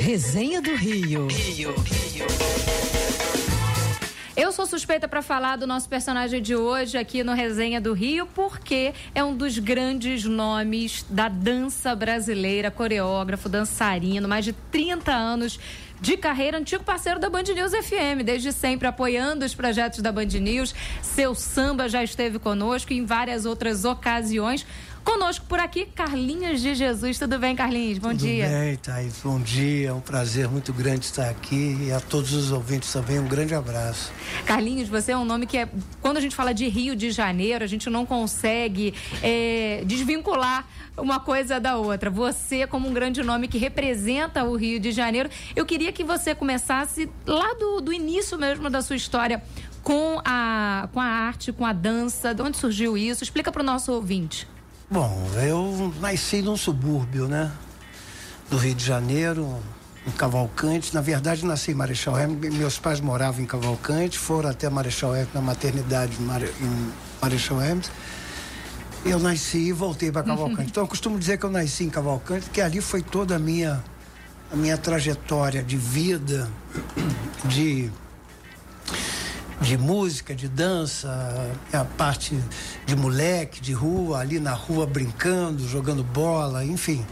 Resenha do Rio. Rio, Rio. Eu sou suspeita para falar do nosso personagem de hoje aqui no Resenha do Rio, porque é um dos grandes nomes da dança brasileira, coreógrafo, dançarino, mais de 30 anos de carreira, antigo parceiro da Band News FM, desde sempre apoiando os projetos da Band News. Seu samba já esteve conosco em várias outras ocasiões. Conosco por aqui, Carlinhos de Jesus. Tudo bem, Carlinhos? Bom Tudo dia. Tudo bem, Thaís. Bom dia. É um prazer muito grande estar aqui e a todos os ouvintes também um grande abraço. Carlinhos, você é um nome que é. Quando a gente fala de Rio de Janeiro, a gente não consegue é, desvincular uma coisa da outra. Você, como um grande nome que representa o Rio de Janeiro, eu queria que você começasse lá do, do início mesmo da sua história com a, com a arte, com a dança. De onde surgiu isso? Explica para o nosso ouvinte. Bom, eu nasci num subúrbio, né? Do Rio de Janeiro, em Cavalcante. Na verdade, nasci em Marechal Hermes. Meus pais moravam em Cavalcante, foram até Marechal Hermes, na maternidade em Marechal Hermes. Eu nasci e voltei para Cavalcante. então, eu costumo dizer que eu nasci em Cavalcante, porque ali foi toda a minha, a minha trajetória de vida, de de música, de dança, a parte de moleque, de rua, ali na rua brincando, jogando bola, enfim.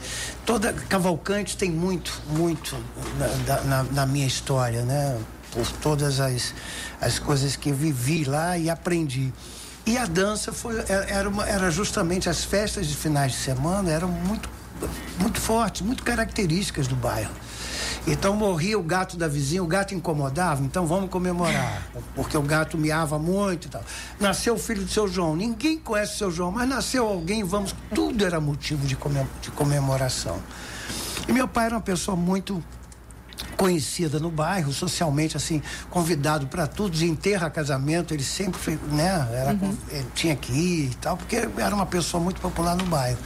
Toda Cavalcante tem muito, muito na, na, na minha história, né? Por todas as, as coisas que vivi lá e aprendi. E a dança foi, era, uma, era justamente as festas de finais de semana, eram muito, muito fortes, muito características do bairro. Então morria o gato da vizinha, o gato incomodava, então vamos comemorar, porque o gato miava muito e tal. Nasceu o filho do seu João, ninguém conhece o seu João, mas nasceu alguém, vamos, tudo era motivo de, comemoração. E meu pai era uma pessoa muito conhecida no bairro, socialmente assim, convidado para tudo, enterra, casamento, ele sempre, né, era, uhum. ele tinha que ir e tal, porque era uma pessoa muito popular no bairro.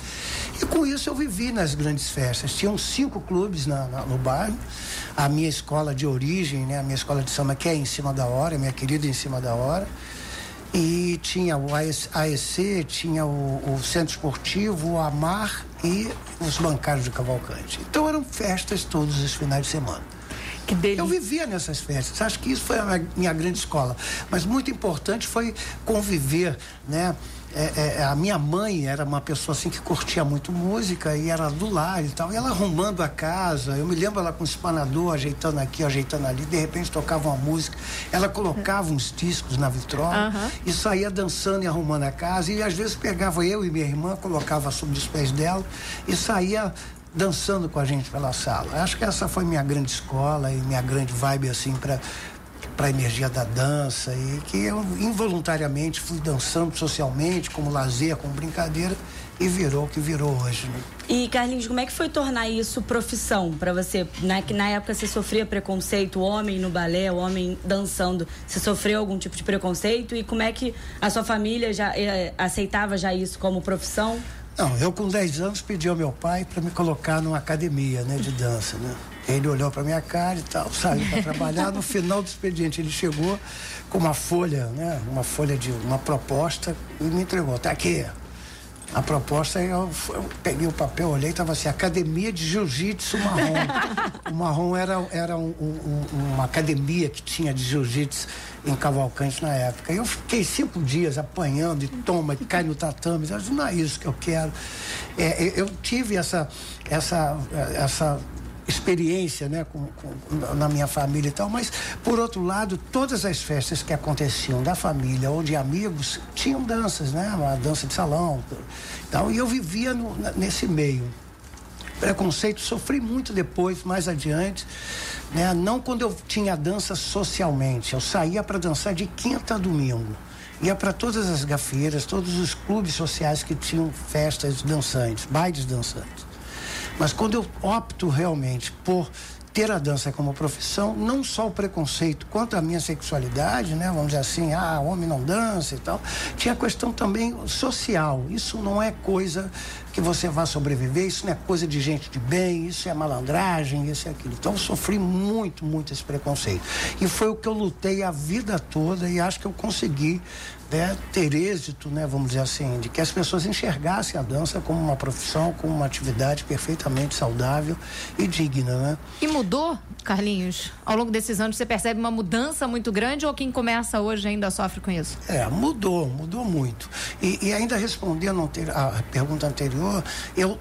E com isso eu vivi nas grandes festas. Tinham cinco clubes na, na, no bairro. A minha escola de origem, né, a minha escola de samba, que é em cima da hora, minha querida em cima da hora. E tinha o AEC, tinha o, o Centro Esportivo, o Amar e os bancários de Cavalcante. Então eram festas todos os finais de semana. Que delícia. Eu vivia nessas festas. Acho que isso foi a minha grande escola. Mas muito importante foi conviver, né? É, é, a minha mãe era uma pessoa assim que curtia muito música e era do lar e tal. E ela arrumando a casa, eu me lembro ela com o espanador, ajeitando aqui, ajeitando ali, de repente tocava uma música, ela colocava uns discos na vitrola uhum. e saía dançando e arrumando a casa. E às vezes pegava eu e minha irmã, colocava sobre os pés dela e saía dançando com a gente pela sala. Acho que essa foi minha grande escola e minha grande vibe assim para para a energia da dança e que eu involuntariamente fui dançando socialmente, como lazer, como brincadeira e virou o que virou hoje. Né? E Carlinhos, como é que foi tornar isso profissão para você? Na, que na época você sofria preconceito, homem no balé, homem dançando, você sofreu algum tipo de preconceito e como é que a sua família já eh, aceitava já isso como profissão? Não, eu com 10 anos pedi ao meu pai para me colocar numa academia, né, de dança, né? Ele olhou para minha cara e tal, saiu para trabalhar. No final do expediente, ele chegou com uma folha, né? Uma folha de uma proposta e me entregou. Tá aqui. A proposta, eu, eu peguei o papel, olhei, estava assim, Academia de Jiu-Jitsu Marrom. o Marrom era, era um, um, uma academia que tinha de Jiu-Jitsu em Cavalcante na época. Eu fiquei cinco dias apanhando e toma, e cai no tatame. Disse, não é isso que eu quero. É, eu tive essa, essa, essa experiência né, com, com, na minha família e tal, mas por outro lado, todas as festas que aconteciam da família ou de amigos tinham danças, né? Uma dança de salão. Então, e eu vivia no, nesse meio. Preconceito sofri muito depois, mais adiante, né? Não quando eu tinha dança socialmente, eu saía para dançar de quinta a domingo ia para todas as gafeiras, todos os clubes sociais que tinham festas dançantes, bailes dançantes. Mas quando eu opto realmente por ter a dança como profissão, não só o preconceito quanto a minha sexualidade, né? Vamos dizer assim, ah, homem não dança e tal. Tinha a questão também social. Isso não é coisa que você vai sobreviver, isso não é coisa de gente de bem, isso é malandragem, isso é aquilo. Então eu sofri muito, muito esse preconceito. E foi o que eu lutei a vida toda e acho que eu consegui né, ter êxito, né, vamos dizer assim, de que as pessoas enxergassem a dança como uma profissão, como uma atividade perfeitamente saudável e digna, né? E mudou, Carlinhos? Ao longo desses anos você percebe uma mudança muito grande ou quem começa hoje ainda sofre com isso? É, mudou, mudou muito. E, e ainda respondendo a pergunta anterior, eu,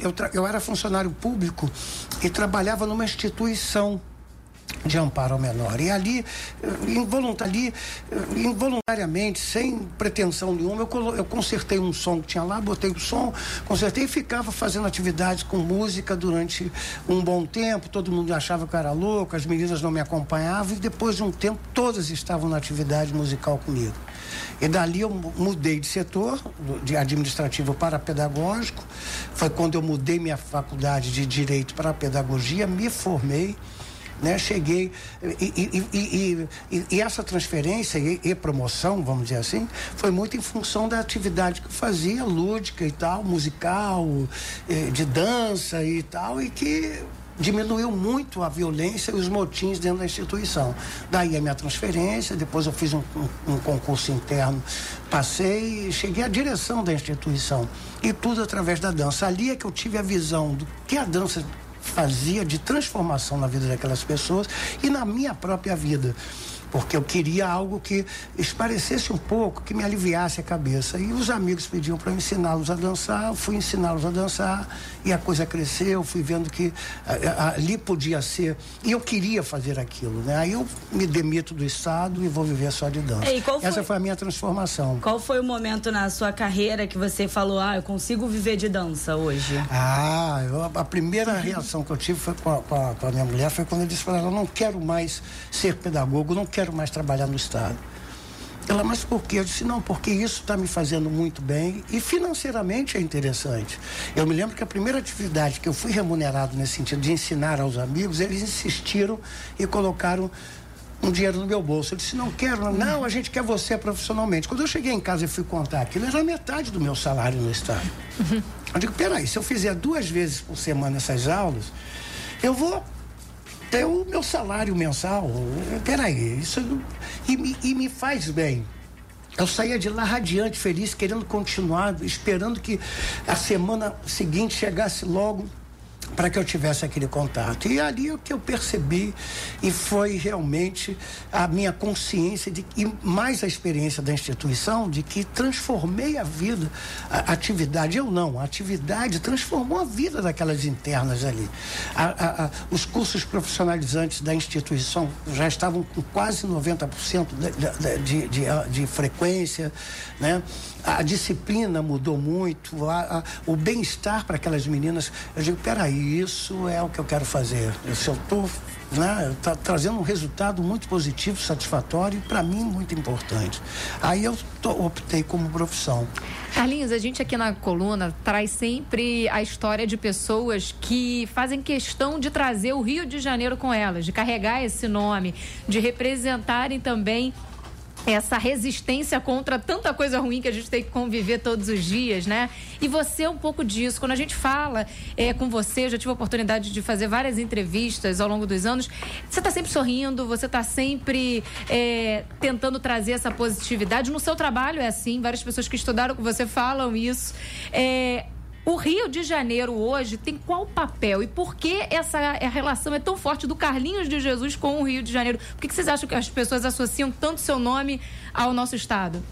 eu, eu, era funcionário público e trabalhava numa instituição de amparo ao menor. E ali, ali involuntariamente, sem pretensão nenhuma, eu, eu consertei um som que tinha lá, botei o som, consertei e ficava fazendo atividades com música durante um bom tempo. Todo mundo achava que eu era louco, as meninas não me acompanhavam e depois de um tempo todas estavam na atividade musical comigo. E dali eu mudei de setor, de administrativo para pedagógico. Foi quando eu mudei minha faculdade de direito para pedagogia, me formei né? Cheguei e, e, e, e essa transferência e, promoção, vamos dizer assim, foi muito em função da atividade que eu fazia, lúdica e tal, musical, eh, de dança e tal, e que diminuiu muito a violência e os motins dentro da instituição. Daí a minha transferência, depois eu fiz um, um, um, concurso interno, passei e cheguei à direção da instituição. E tudo através da dança. Ali é que eu tive a visão do que a dança fazia de transformação na vida daquelas pessoas e na minha própria vida porque eu queria algo que esparecesse um pouco, que me aliviasse a cabeça. E os amigos pediam para ensiná-los a dançar, eu fui ensiná-los a dançar e a coisa cresceu, fui vendo que ali podia ser. E eu queria fazer aquilo, né? Aí eu me demito do Estado e vou viver só de dança. Ei, foi... Essa foi a minha transformação. Qual foi o momento na sua carreira que você falou, ah, eu consigo viver de dança hoje? Ah, eu, a primeira reação que eu tive foi com a, com a, com a minha mulher foi quando eu disse para ela, não quero mais ser pedagogo, não quero mais trabalhar no Estado. Ela, mas por quê? Eu disse, não, porque isso está me fazendo muito bem e financeiramente é interessante. Eu me lembro que a primeira atividade que eu fui remunerado nesse sentido de ensinar aos amigos, eles insistiram e colocaram um dinheiro no meu bolso. Eu disse, não quero, não, a gente quer você profissionalmente. Quando eu cheguei em casa e fui contar aquilo, era metade do meu salário no Estado. Eu digo, peraí, se eu fizer duas vezes por semana essas aulas, eu vou ter o meu salário mensal. Peraí, isso e e me faz bem. Eu saía de lá radiante, feliz, querendo continuar, esperando que a semana seguinte chegasse logo para que eu tivesse aquele contato. E ali é o que eu percebi e foi realmente a minha consciência de e mais a experiência da instituição de que transformei a vida, a atividade, eu não, a atividade transformou a vida daquelas internas ali. A, a, a, os cursos profissionalizantes da instituição já estavam com quase 90% de, de, de, de frequência, né? a disciplina mudou muito, o bem-estar para aquelas meninas. Eu digo, peraí, isso é o que eu quero fazer. Eu estou né, tá trazendo um resultado muito positivo, satisfatório e para mim muito importante. Aí eu tô, optei como profissão. Carlinhos, a gente aqui na coluna traz sempre a história de pessoas que fazem questão de trazer o Rio de Janeiro com elas, de carregar esse nome, de representarem também essa resistência contra tanta coisa ruim que a gente tem que conviver todos os dias, né? E você é um pouco disso. Quando a gente fala é, com você, já tive a oportunidade de fazer várias entrevistas ao longo dos anos. Você está sempre sorrindo, você está sempre é, tentando trazer essa positividade. No seu trabalho é assim, várias pessoas que estudaram com você falam isso. É, o Rio de Janeiro hoje tem qual papel e por que essa relação é tão forte do Carlinhos de Jesus com o Rio de Janeiro? Por que, que vocês acham que as pessoas associam tanto seu nome ao nosso estado?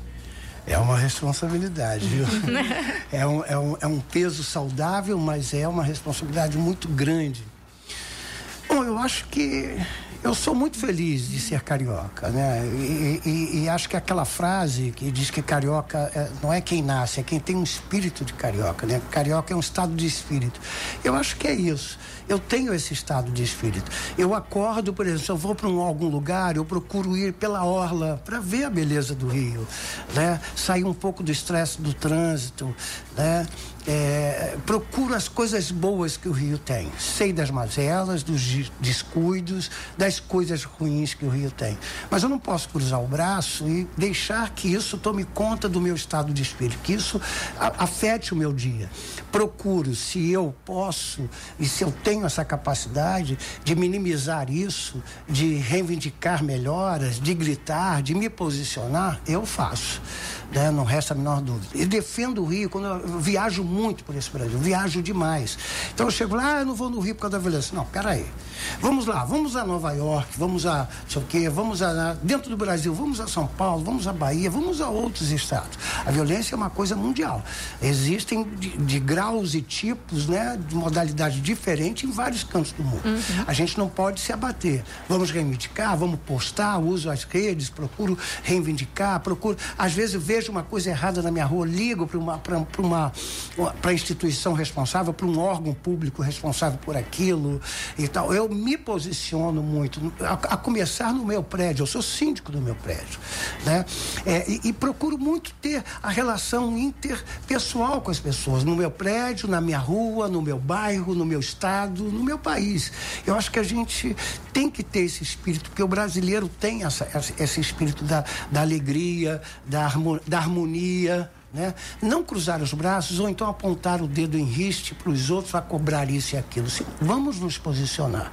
É uma responsabilidade, viu? é, um, é, um, é um peso saudável, mas é uma responsabilidade muito grande. Bom, eu acho que eu sou muito feliz de ser carioca, né? E, e, e acho que aquela frase que diz que carioca é, não é quem nasce, é quem tem um espírito de carioca, né? Carioca é um estado de espírito. Eu acho que é isso. Eu tenho esse estado de espírito. Eu acordo, por exemplo, se eu vou para um, algum lugar, eu procuro ir pela orla para ver a beleza do Rio, né? Sair um pouco do estresse do trânsito, né? é, procuro as coisas boas que o Rio tem. Sei das mazelas, dos descuidos, das coisas ruins que o Rio tem. Mas eu não posso cruzar o braço e deixar que isso tome conta do meu estado de espírito, que isso afete o meu dia. Procuro, se eu posso e se eu tenho essa capacidade de minimizar isso, de reivindicar melhoras, de gritar, de me posicionar, eu faço. Né? Não resta a menor dúvida. E defendo o Rio quando eu viajo muito por esse Brasil, viajo demais. Então eu chego lá, ah, eu não vou no Rio por causa da violência. Não, peraí. Vamos lá, vamos a Nova York, vamos a não sei o quê, vamos a dentro do Brasil, vamos a São Paulo, vamos a Bahia, vamos a outros estados. A violência é uma coisa mundial. Existem de, de graus e tipos, né, de modalidade diferente em vários cantos do mundo. Uhum. A gente não pode se abater. Vamos reivindicar, vamos postar, uso as redes, procuro reivindicar, procuro. Às vezes eu vejo uma coisa errada na minha rua, ligo para uma para uma para a instituição responsável, para um órgão público responsável por aquilo e tal. Eu me posiciono muito, a, a começar no meu prédio, eu sou síndico do meu prédio, né? É, e, e, procuro muito ter a relação interpessoal com as pessoas, no meu prédio, na minha rua, no meu bairro, no meu estado, no meu país. Eu acho que a gente tem que ter esse espírito, porque o brasileiro tem essa, esse espírito da, da alegria, da, da harmonia, né? Não cruzar os braços ou então apontar o dedo em riste para os outros a cobrar isso e aquilo. Vamos nos posicionar.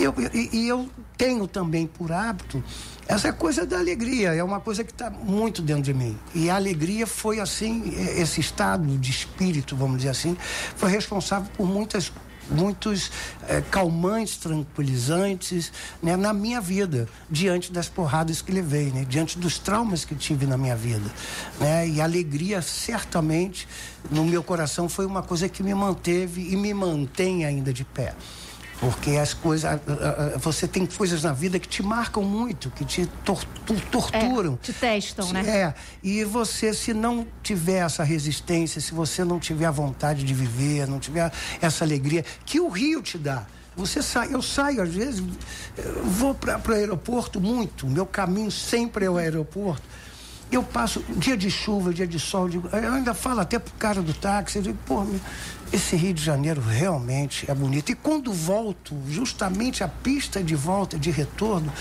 Eu, e, e eu tenho também por hábito essa coisa da alegria, é uma coisa que está muito dentro de mim. E a alegria foi assim, esse estado de espírito, vamos dizer assim, foi responsável por muitas muitos é, calmantes, tranquilizantes né, na minha vida, diante das porradas que levei, né, diante dos traumas que tive na minha vida. Né, e a alegria, certamente, no meu coração, foi uma coisa que me manteve e me mantém ainda de pé. Porque as coisas. Você tem coisas na vida que te marcam muito, que te torturam. É, te testam, né? É. E você, se não tiver essa resistência, se você não tiver a vontade de viver, não tiver essa alegria que o Rio te dá. Você sai, eu saio às vezes, vou para o aeroporto muito, meu caminho sempre é o aeroporto. Eu passo dia de chuva, dia de sol, eu ainda falo até pro cara do táxi, eu digo, pô, esse Rio de Janeiro realmente é bonito. E quando volto, justamente a pista de volta, de retorno,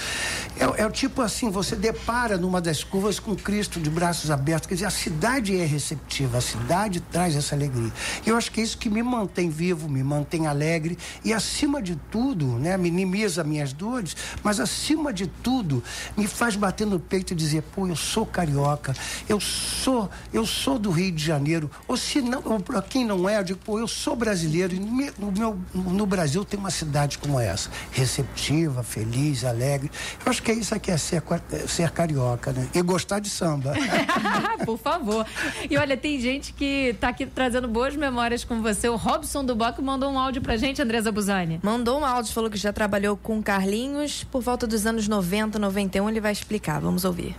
é, é o tipo assim: você depara numa das curvas com Cristo de braços abertos. Quer dizer, a cidade é receptiva, a cidade traz essa alegria. Eu acho que é isso que me mantém vivo, me mantém alegre e, acima de tudo, né, minimiza minhas dores, mas acima de tudo, me faz bater no peito e dizer: pô, eu sou carioca, eu sou, eu sou do Rio de Janeiro. Ou se não, para quem não é, eu digo, pô, eu sou brasileiro e no, meu, no Brasil tem uma cidade como essa, receptiva, feliz, alegre. Eu acho que é isso aqui é ser, ser carioca, né? E gostar de samba. Por favor. E olha, tem gente que está aqui trazendo boas memórias com você. O Robson do Boc mandou um áudio pra gente, Andresa Buzani. Mandou um áudio, falou que já trabalhou com Carlinhos por volta dos anos 90, 91. Ele vai explicar. Vamos ouvir.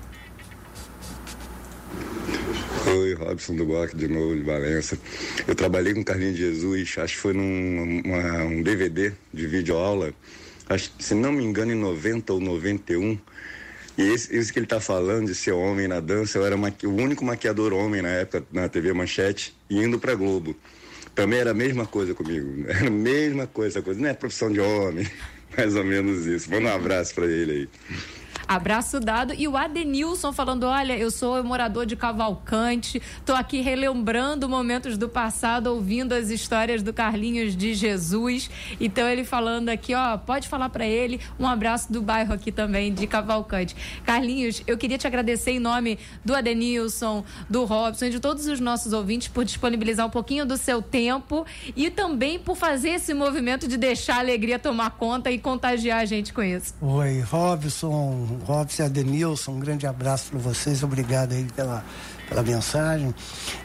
Robson do Boc, de novo, de Valença. Eu trabalhei com Carlinhos Jesus, acho que foi num uma, um DVD de videoaula, acho se não me engano, em 90 ou 91. E esse, isso que ele está falando de ser homem na dança, eu era maqui, o único maquiador homem na época na TV Manchete, indo para Globo. Também era a mesma coisa comigo, era a mesma coisa, coisa. não é profissão de homem, mais ou menos isso. Manda um abraço para ele aí. Abraço dado. E o Adenilson falando: olha, eu sou morador de Cavalcante, tô aqui relembrando momentos do passado, ouvindo as histórias do Carlinhos de Jesus. Então ele falando aqui, ó, pode falar para ele. Um abraço do bairro aqui também, de Cavalcante. Carlinhos, eu queria te agradecer em nome do Adenilson, do Robson e de todos os nossos ouvintes por disponibilizar um pouquinho do seu tempo e também por fazer esse movimento de deixar a alegria tomar conta e contagiar a gente com isso. Oi, Robson, Robson Adenilson, um grande abraço para vocês, obrigado aí pela, pela mensagem.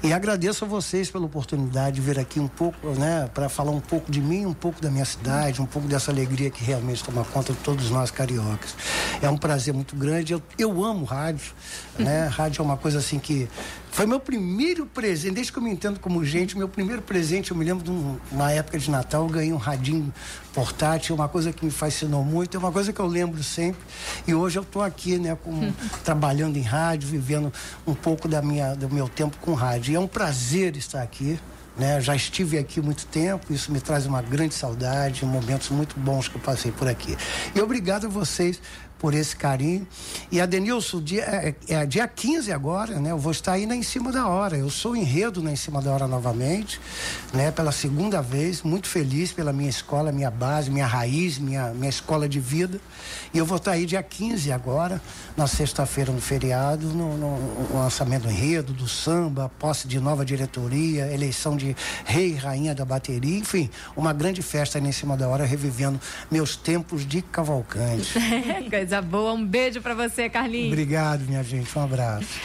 E agradeço a vocês pela oportunidade de vir aqui um pouco, né, para falar um pouco de mim, um pouco da minha cidade, um pouco dessa alegria que realmente toma conta de todos nós cariocas. É um prazer muito grande. Eu, eu amo rádio, né? Rádio é uma coisa assim que foi meu primeiro presente, desde que eu me entendo como gente, meu primeiro presente, eu me lembro de um, uma época de Natal, eu ganhei um radinho portátil, uma coisa que me fascinou muito, é uma coisa que eu lembro sempre. E hoje eu estou aqui, né, com, trabalhando em rádio, vivendo um pouco da minha, do meu tempo com rádio. E é um prazer estar aqui Né? Já estive aqui muito tempo, isso me traz uma grande saudade, momentos muito bons que eu passei por aqui. E obrigado a vocês por esse carinho. E a Denilson, dia, é, é, dia 15 agora, né? Eu vou estar aí na Em Cima da Hora. Eu sou enredo na Em Cima da Hora novamente, né? Pela segunda vez, muito feliz pela minha escola, minha base, minha raiz, minha, minha escola de vida. E eu vou estar aí dia 15 agora, na sexta-feira no feriado, no, no, no lançamento do enredo, do samba, posse de nova diretoria, eleição de rei e rainha da bateria, enfim, uma grande festa aí em cima da hora, revivendo meus tempos de cavalcante. Coisa boa. Um beijo para você, Carlinhos. Obrigado, minha gente. Um abraço.